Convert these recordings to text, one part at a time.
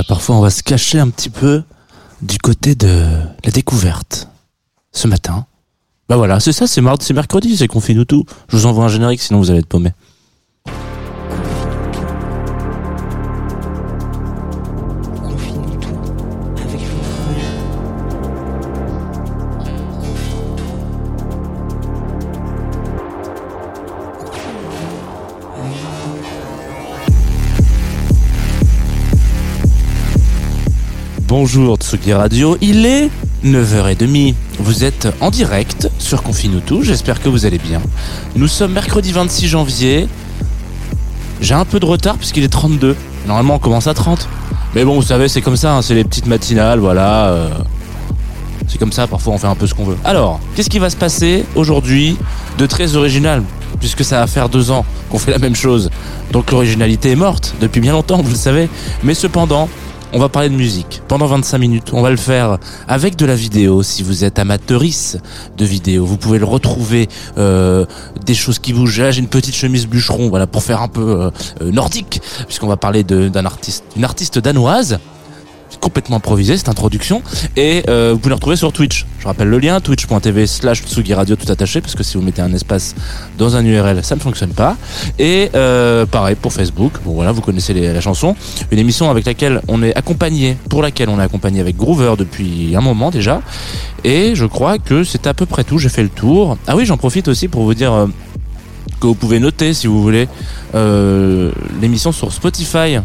Voilà, parfois on va se cacher un petit peu du côté de la découverte. Ce matin, bah voilà, c'est ça, c'est mardi, c'est mercredi, c'est confine nous tout. Je vous envoie un générique, sinon vous allez être paumé. Bonjour Tsugi Radio, il est 9h30. Vous êtes en direct sur Confine tout, j'espère que vous allez bien. Nous sommes mercredi 26 janvier. J'ai un peu de retard puisqu'il est 32. Normalement on commence à 30. Mais bon, vous savez, c'est comme ça, hein, c'est les petites matinales, voilà. euh, C'est comme ça, parfois on fait un peu ce qu'on veut. Alors, qu'est-ce qui va se passer aujourd'hui de très original? Puisque ça va faire deux ans qu'on fait la même chose. Donc l'originalité est morte depuis bien longtemps, vous le savez. Mais cependant, on va parler de musique pendant 25 minutes. On va le faire avec de la vidéo. Si vous êtes amateurice de vidéo, vous pouvez le retrouver euh, des choses qui bougent. Là, j'ai une petite chemise bûcheron, voilà, pour faire un peu euh, euh, nordique, puisqu'on va parler d'un artiste, artiste danoise complètement improvisé cette introduction et euh, vous pouvez le retrouver sur Twitch. Je rappelle le lien twitch.tv slash Tsugi Radio tout attaché parce que si vous mettez un espace dans un URL ça ne fonctionne pas et euh, pareil pour Facebook. Bon voilà vous connaissez la chanson. Une émission avec laquelle on est accompagné pour laquelle on est accompagné avec Groover depuis un moment déjà et je crois que c'est à peu près tout. J'ai fait le tour. Ah oui j'en profite aussi pour vous dire euh, que vous pouvez noter si vous voulez euh, l'émission sur Spotify.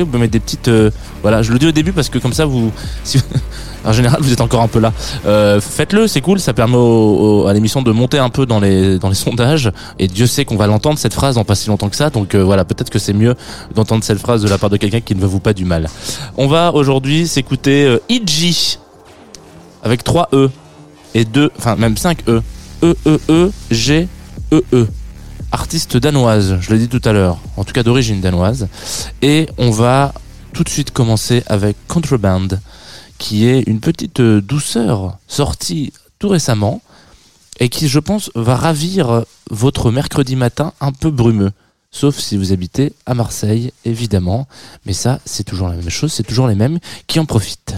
Vous pouvez mettre des petites euh, voilà, je le dis au début parce que comme ça, vous, en général, vous êtes encore un peu là. Euh, Faites-le, c'est cool, ça permet à l'émission de monter un peu dans les dans les sondages. Et Dieu sait qu'on va l'entendre cette phrase dans pas si longtemps que ça. Donc euh, voilà, peut-être que c'est mieux d'entendre cette phrase de la part de quelqu'un qui ne veut vous pas du mal. On va aujourd'hui s'écouter Iji avec 3 E et 2, enfin même 5 E. E E E G E E. Artiste danoise, je l'ai dit tout à l'heure, en tout cas d'origine danoise. Et on va tout de suite commencer avec Contraband, qui est une petite euh, douceur sortie tout récemment et qui, je pense, va ravir votre mercredi matin un peu brumeux. Sauf si vous habitez à Marseille, évidemment. Mais ça, c'est toujours la même chose, c'est toujours les mêmes qui en profitent.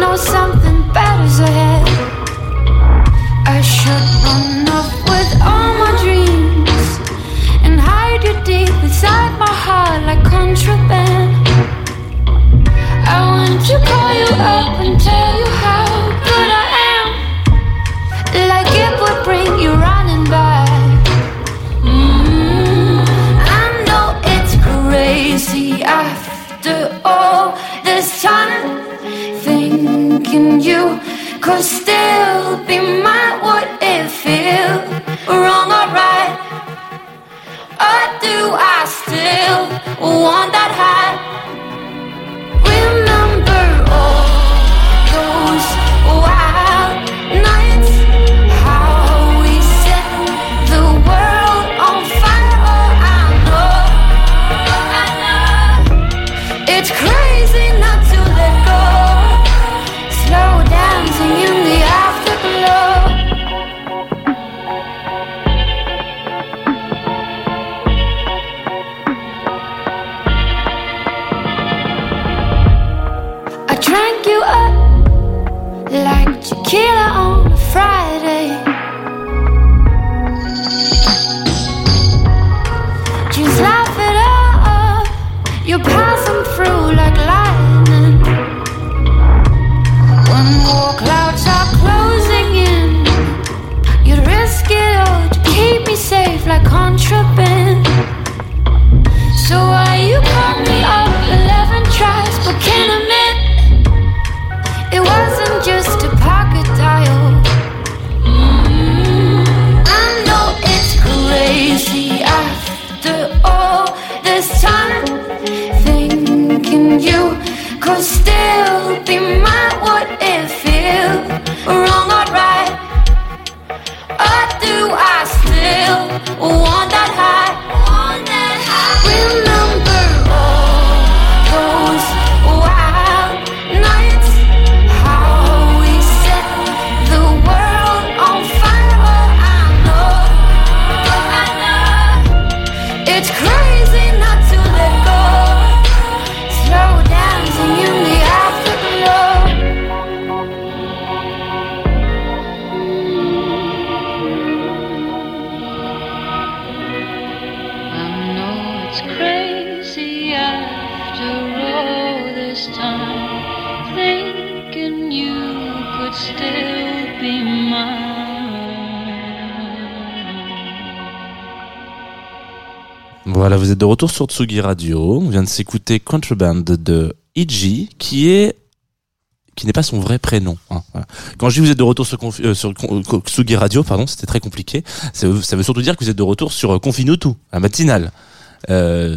Knows something better's ahead. I should run off with all my dreams and hide you deep inside my heart like contraband. I want to call you up and tell you how good I am. Like it would bring you you could still be mine. Would it feel wrong or right? Like lightning, when more clouds are closing in, you'd risk it all to keep me safe, like contraband. So why you could still be mine. What it feel wrong Voilà, vous êtes de retour sur Tsugi Radio. On vient de s'écouter Contraband de Iji, qui est qui n'est pas son vrai prénom. hein. Quand je dis vous êtes de retour sur, euh, Con- Tsugi Radio, pardon, c'était très compliqué. Ça veut, surtout dire que vous êtes de retour sur euh, Confinutu, la matinale, euh,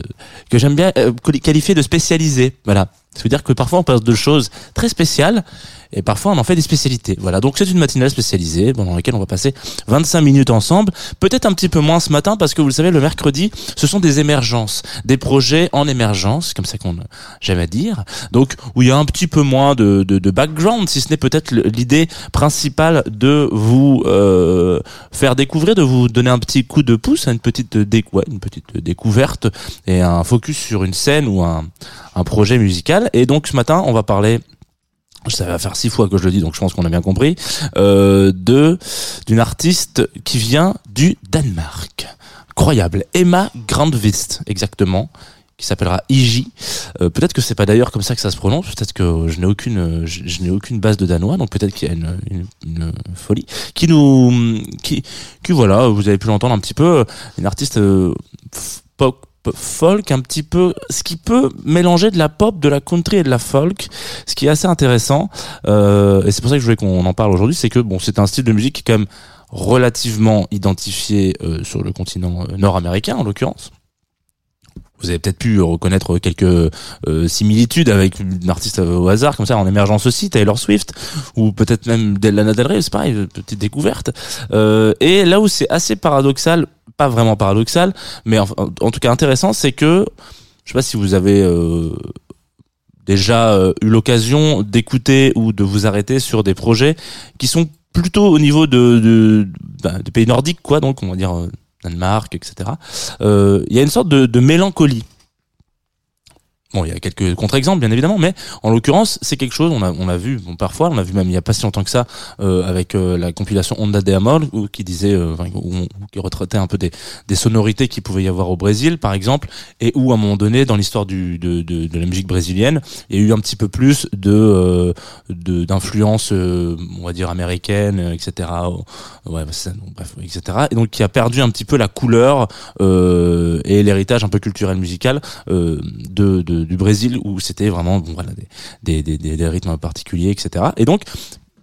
que j'aime bien euh, quali- qualifier de spécialisé. Voilà. Ça veut dire que parfois on passe de choses très spéciales et parfois on en fait des spécialités. Voilà. Donc c'est une matinale spécialisée pendant laquelle on va passer 25 minutes ensemble. Peut-être un petit peu moins ce matin parce que vous le savez, le mercredi, ce sont des émergences, des projets en émergence, comme ça qu'on j'aime à dire. Donc où il y a un petit peu moins de, de, de background, si ce n'est peut-être l'idée principale de vous euh, faire découvrir, de vous donner un petit coup de pouce, une petite, une petite découverte et un focus sur une scène ou un, un projet musical. Et donc ce matin, on va parler ça va faire six fois que je le dis, donc je pense qu'on a bien compris, euh, de d'une artiste qui vient du Danemark. Incroyable. Emma Grandvist, exactement qui s'appellera Iji. Euh, peut-être que c'est pas d'ailleurs comme ça que ça se prononce. Peut-être que je n'ai aucune, je, je n'ai aucune base de danois, donc peut-être qu'il y a une, une, une folie qui nous, qui, qui voilà, vous avez pu l'entendre un petit peu, une artiste euh, pop folk un petit peu ce qui peut mélanger de la pop de la country et de la folk ce qui est assez intéressant euh, et c'est pour ça que je voulais qu'on en parle aujourd'hui c'est que bon c'est un style de musique qui est quand même relativement identifié euh, sur le continent euh, nord-américain en l'occurrence. Vous avez peut-être pu reconnaître quelques euh, similitudes avec une artiste au hasard comme ça en émergence aussi Taylor Swift ou peut-être même Lana Del Rey c'est pareil petite découverte. Euh, et là où c'est assez paradoxal pas vraiment paradoxal mais en, en tout cas intéressant c'est que je sais pas si vous avez euh, déjà euh, eu l'occasion d'écouter ou de vous arrêter sur des projets qui sont plutôt au niveau de, de, bah, pays nordiques quoi donc on va dire euh, Danemark etc Euh, il y a une sorte de, de mélancolie Bon, il y a quelques contre-exemples, bien évidemment, mais en l'occurrence, c'est quelque chose, on a, on a vu, bon, parfois, on a vu même il y a pas si longtemps que ça, euh, avec euh, la compilation Onda de Amor, où, qui disait, euh, où où qui retraitait un peu des, des sonorités qu'il pouvait y avoir au Brésil, par exemple, et où, à un moment donné, dans l'histoire du, de, de, de la musique brésilienne, il y a eu un petit peu plus de, euh, de d'influence, euh, on va dire, américaine, etc. Ouais, bah, ça, donc, bref, etc. Et donc, qui a perdu un petit peu la couleur euh, et l'héritage un peu culturel musical de, de- du Brésil où c'était vraiment des, des, des, des, rythmes particuliers, etc. Et donc,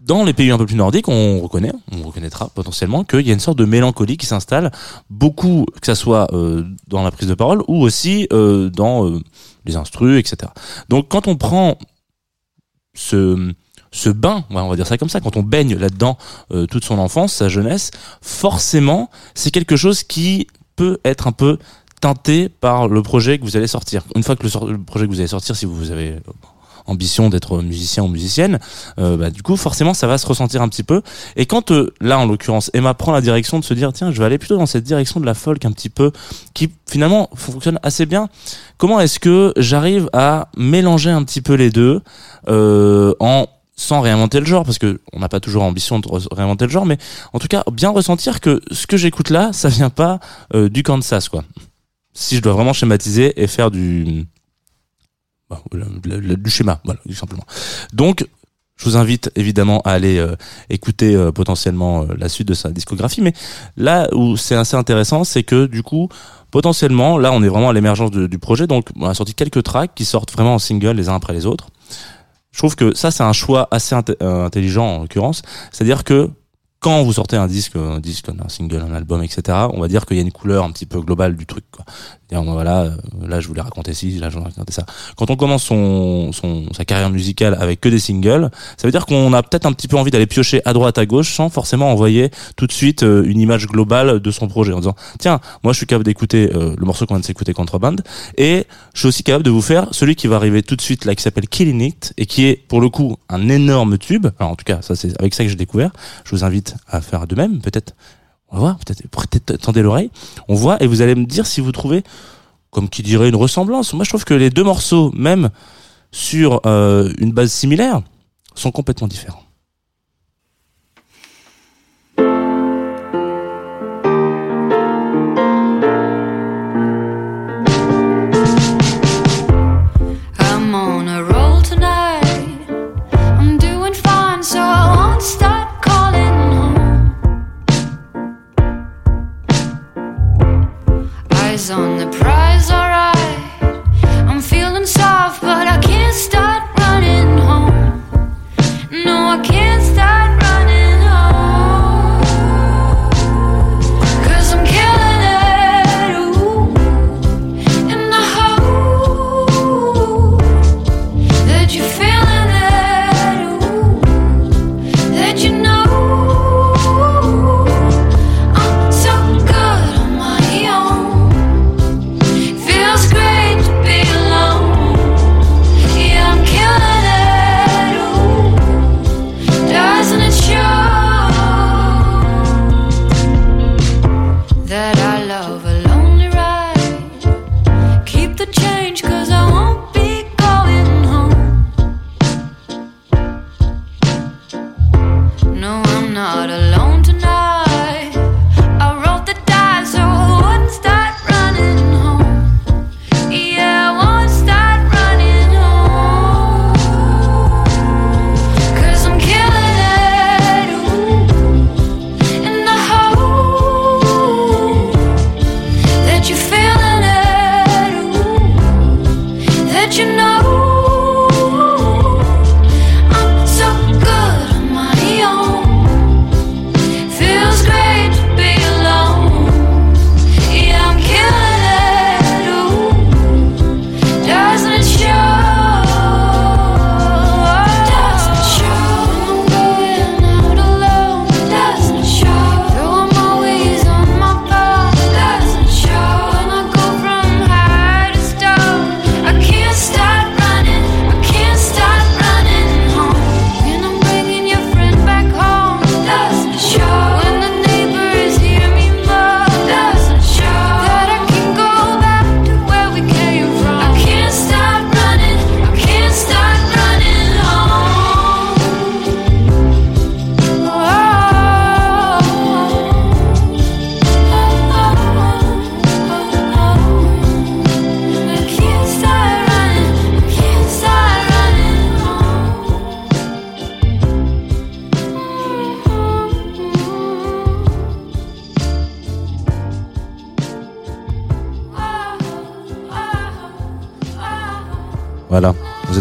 dans les pays un peu plus nordiques, on reconnaît, on reconnaîtra potentiellement qu'il y a une sorte de mélancolie qui s'installe, beaucoup, que ça soit euh, dans la prise de parole ou aussi euh, dans euh, les instrus, etc. Donc, quand on prend ce ce bain, on va dire ça comme ça, quand on baigne là-dedans toute son enfance, sa jeunesse, forcément, c'est quelque chose qui peut être un peu teinté par le projet que vous allez sortir. Une fois que le, sor- le projet que vous allez sortir, si vous avez ambition d'être musicien ou musicienne, euh, bah, du coup forcément ça va se ressentir un petit peu. Et quand euh, là en l'occurrence Emma prend la direction de se dire tiens je vais aller plutôt dans cette direction de la folk un petit peu qui finalement fonctionne assez bien. Comment est-ce que j'arrive à mélanger un petit peu les deux euh, en sans réinventer le genre? Parce que on n'a pas toujours ambition de réinventer le genre mais en tout cas bien ressentir que ce que j'écoute là ça vient pas euh, du Kansas quoi si je dois vraiment schématiser et faire du bah, du schéma voilà tout simplement. Donc je vous invite évidemment à aller euh, écouter euh, potentiellement euh, la suite de sa discographie mais là où c'est assez intéressant c'est que du coup potentiellement là on est vraiment à l'émergence du projet. Donc on a sorti quelques tracks qui sortent vraiment en single les uns après les autres. Je trouve que ça c'est un choix assez int- intelligent en l'occurrence. C'est-à-dire que quand vous sortez un disque, un disque, un single, un album, etc., on va dire qu'il y a une couleur un petit peu globale du truc. Bon, voilà, euh, là je voulais raconter ci, là je voulais raconter ça. Quand on commence son, son sa carrière musicale avec que des singles, ça veut dire qu'on a peut-être un petit peu envie d'aller piocher à droite, à gauche, sans forcément envoyer tout de suite euh, une image globale de son projet en disant tiens, moi je suis capable d'écouter euh, le morceau qu'on vient de s'écouter Contraband, et je suis aussi capable de vous faire celui qui va arriver tout de suite là, qui s'appelle Killing It, et qui est pour le coup un énorme tube. Alors en tout cas, ça c'est avec ça que j'ai découvert. Je vous invite à faire de même, peut-être. On va voir, peut-être, peut-être tendez l'oreille. On voit et vous allez me dire si vous trouvez, comme qui dirait, une ressemblance. Moi, je trouve que les deux morceaux, même sur euh, une base similaire, sont complètement différents.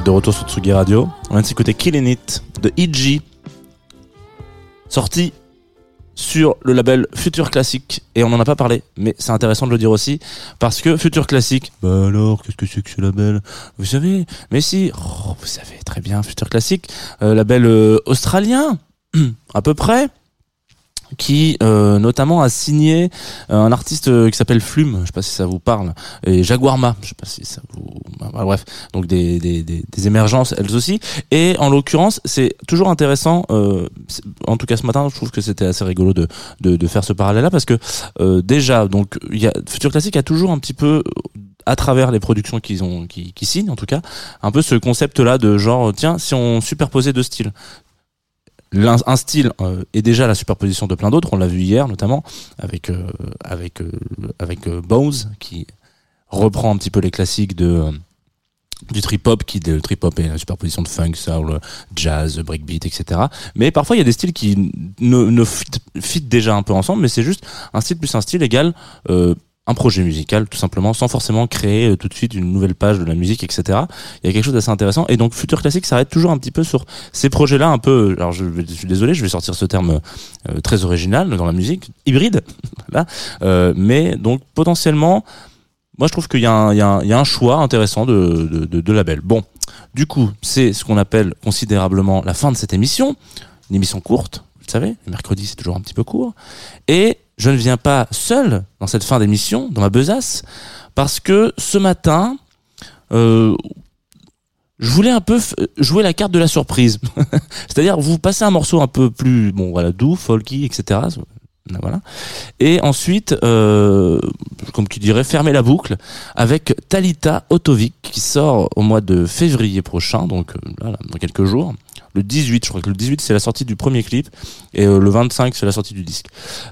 De retour sur Tsugi Radio. On vient de s'écouter Killing It de EG, sorti sur le label Future Classic. Et on n'en a pas parlé, mais c'est intéressant de le dire aussi, parce que Future Classic, bah alors, qu'est-ce que c'est que ce label? Vous savez, mais si, oh, vous savez très bien, Future Classic, euh, label euh, australien, à peu près, qui euh, notamment a signé euh, un artiste euh, qui s'appelle Flume, je sais pas si ça vous parle, et Jaguarma, je sais pas si ça vous, bah, bah, bref, donc des, des, des, des émergences elles aussi. Et en l'occurrence, c'est toujours intéressant. euh, en tout cas ce matin, je trouve que c'était assez rigolo de, de, de faire ce parallèle-là parce que euh, déjà, donc y a Future Classic a toujours un petit peu à travers les productions qu'ils ont qui, qui signent en tout cas un peu ce concept là de genre tiens si on superposait deux styles Un style euh, est déjà la superposition de plein d'autres. On l'a vu hier notamment avec euh, avec euh, avec euh, Bones qui reprend un petit peu les classiques de euh, du trip hop qui le trip hop est la superposition de funk soul jazz breakbeat etc mais parfois il y a des styles qui ne, ne fit, fit déjà un peu ensemble mais c'est juste un style plus un style égale euh, un projet musical tout simplement sans forcément créer euh, tout de suite une nouvelle page de la musique etc il y a quelque chose d'assez intéressant. Et donc Future Classic s'arrête toujours un petit peu sur ces projets là un peu alors je, je suis désolé je vais sortir ce terme euh, très original dans la musique hybride Euh, mais donc potentiellement moi je trouve qu'il y, a un- il y, y a un choix intéressant de, de, de, de label. Bon du coup c'est ce qu'on appelle considérablement la fin de cette émission. Une émission courte vous le savez le mercredi c'est toujours un petit peu court. Et je ne viens pas seul dans cette fin d'émission, dans ma besace, parce que ce matin, euh, je voulais un peu jouer la carte de la surprise. C'est-à-dire, vous passez un morceau un peu plus, bon, voilà, doux, folky, etc. Et ensuite, euh, comme tu dirais, fermer la boucle avec Talita Otovic qui sort au mois de février prochain, donc euh, dans quelques jours. Le 18, je crois que le 18 c'est la sortie du premier clip et euh, le 25 c'est la sortie du disque,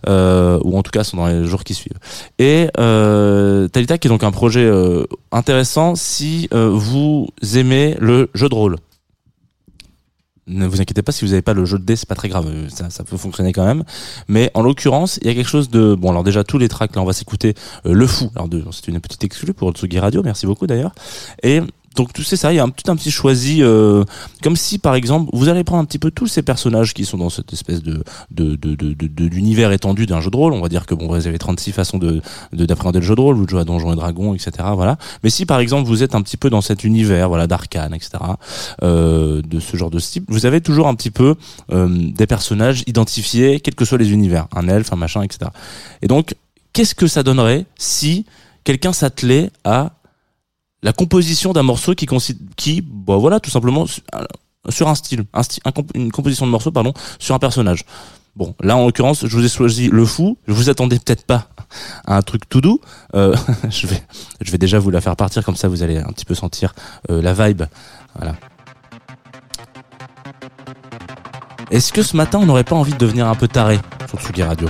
euh, ou en tout cas c'est dans les jours qui suivent. Et euh, Talita qui est donc un projet euh, intéressant si vous aimez le jeu de rôle. Ne vous inquiétez pas si vous n'avez pas le jeu de dés, c'est pas très grave, ça, peut fonctionner quand même. Mais en l'occurrence, il y a quelque chose de bon. Alors déjà tous les tracks là, on va s'écouter le fou. Alors c'est une petite exclue pour Tsugi Radio, merci beaucoup d'ailleurs. Et donc tout c'est ça, il y a un, tout un petit choisi, euh, comme si par exemple vous allez prendre un petit peu tous ces personnages qui sont dans cette espèce de de étendu d'un jeu de rôle. On va dire que bon vous avez 36 façons de- d'appréhender le jeu de rôle, vous jouez à Donjons et Dragons, etc. Voilà. Mais si par exemple vous êtes un petit peu dans cet univers, voilà d'arcane, etc. Euh, de ce genre de style, vous avez toujours un petit peu euh, des personnages identifiés, quels que soient les univers, un elfe, un machin, etc. Et donc qu'est-ce que ça donnerait si quelqu'un s'attelait à la composition d'un morceau qui consi- qui bah voilà tout simplement su- sur un style, une composition de morceau pardon sur un personnage. Bon, là en l'occurrence, je vous ai choisi le fou. Je vous attendais peut-être pas à un truc tout doux. Euh, je vais, je vais déjà vous la faire partir comme ça, vous allez un petit peu sentir euh, la vibe. Voilà. Est-ce que ce matin on n'aurait pas envie de devenir un peu taré sur Tsugi Radio?